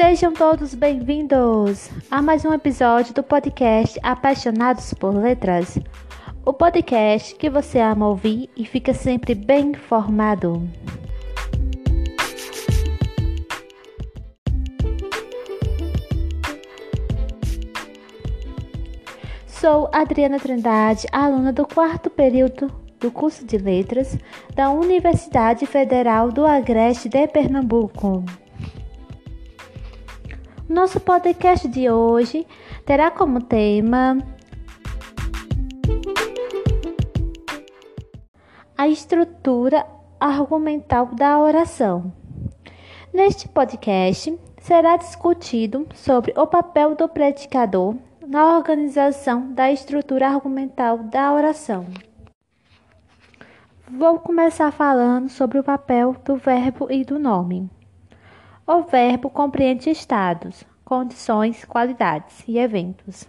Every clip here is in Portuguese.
Sejam todos bem-vindos a mais um episódio do podcast Apaixonados por Letras. O podcast que você ama ouvir e fica sempre bem informado. Sou Adriana Trindade, aluna do quarto período do curso de Letras da Universidade Federal do Agreste de Pernambuco. Nosso podcast de hoje terá como tema a estrutura argumental da oração. Neste podcast será discutido sobre o papel do predicador na organização da estrutura argumental da oração. Vou começar falando sobre o papel do verbo e do nome. O verbo compreende estados, condições, qualidades e eventos.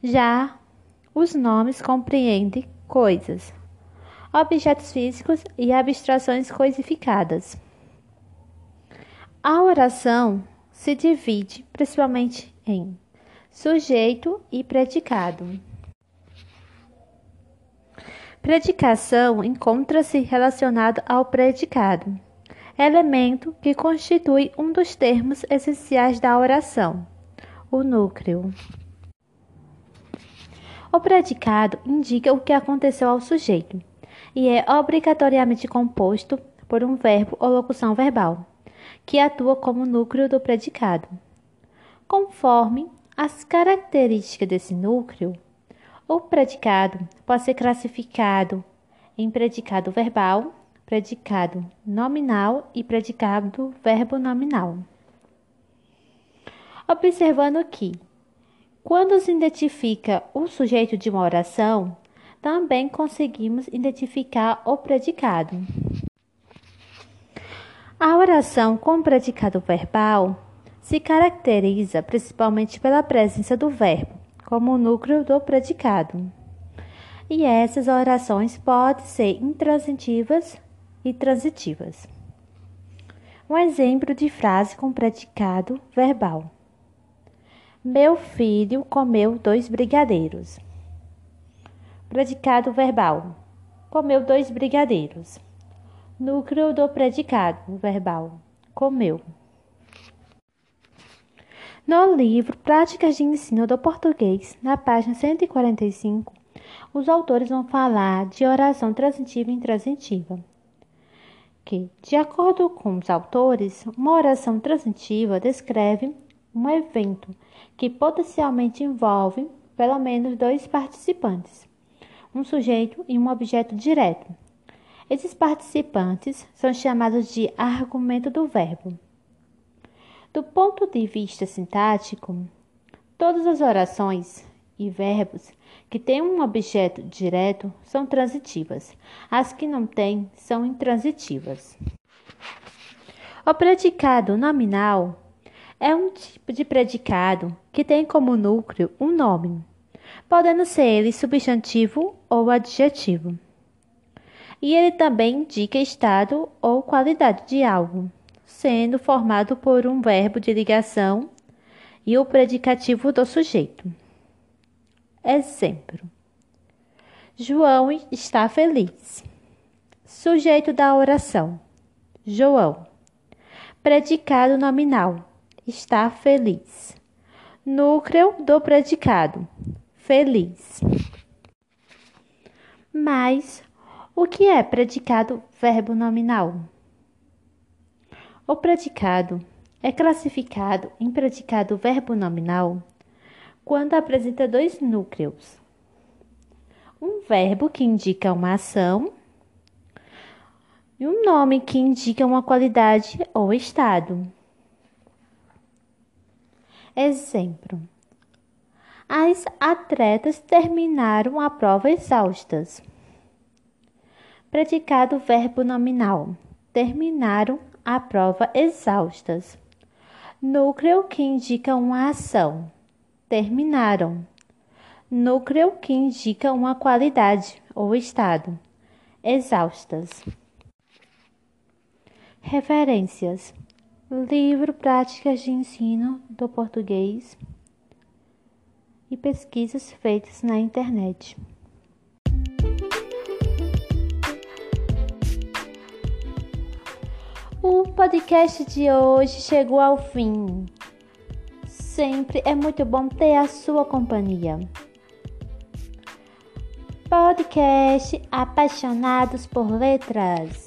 Já os nomes compreendem coisas, objetos físicos e abstrações coisificadas. A oração se divide principalmente em sujeito e predicado. Predicação encontra-se relacionado ao predicado elemento que constitui um dos termos essenciais da oração, o núcleo. O predicado indica o que aconteceu ao sujeito e é obrigatoriamente composto por um verbo ou locução verbal, que atua como núcleo do predicado. Conforme as características desse núcleo, o predicado pode ser classificado em predicado verbal, predicado nominal e predicado verbo nominal. Observando que, quando se identifica o sujeito de uma oração, também conseguimos identificar o predicado. A oração com predicado verbal se caracteriza principalmente pela presença do verbo como núcleo do predicado. E essas orações podem ser intransitivas e transitivas. Um exemplo de frase com predicado verbal: Meu filho comeu dois brigadeiros. Predicado verbal: Comeu dois brigadeiros. Núcleo do predicado verbal: Comeu. No livro Práticas de Ensino do Português, na página 145, os autores vão falar de oração transitiva e intransitiva que, de acordo com os autores, uma oração transitiva descreve um evento que potencialmente envolve pelo menos dois participantes, um sujeito e um objeto direto. Esses participantes são chamados de argumento do verbo. Do ponto de vista sintático, todas as orações e verbos que têm um objeto direto são transitivas, as que não têm são intransitivas. O predicado nominal é um tipo de predicado que tem como núcleo um nome, podendo ser ele substantivo ou adjetivo. E ele também indica estado ou qualidade de algo, sendo formado por um verbo de ligação e o predicativo do sujeito. Exemplo: João está feliz. Sujeito da oração: João. Predicado nominal: está feliz. Núcleo do predicado: feliz. Mas o que é predicado verbo nominal? O predicado é classificado em predicado verbo nominal quando apresenta dois núcleos. Um verbo que indica uma ação e um nome que indica uma qualidade ou estado. Exemplo: As atletas terminaram a prova exaustas. Predicado verbo nominal: terminaram a prova exaustas. Núcleo que indica uma ação terminaram. Núcleo que indica uma qualidade ou estado. Exaustas. Referências: livro Práticas de Ensino do Português e pesquisas feitas na internet. O podcast de hoje chegou ao fim. Sempre é muito bom ter a sua companhia. Podcast Apaixonados por Letras.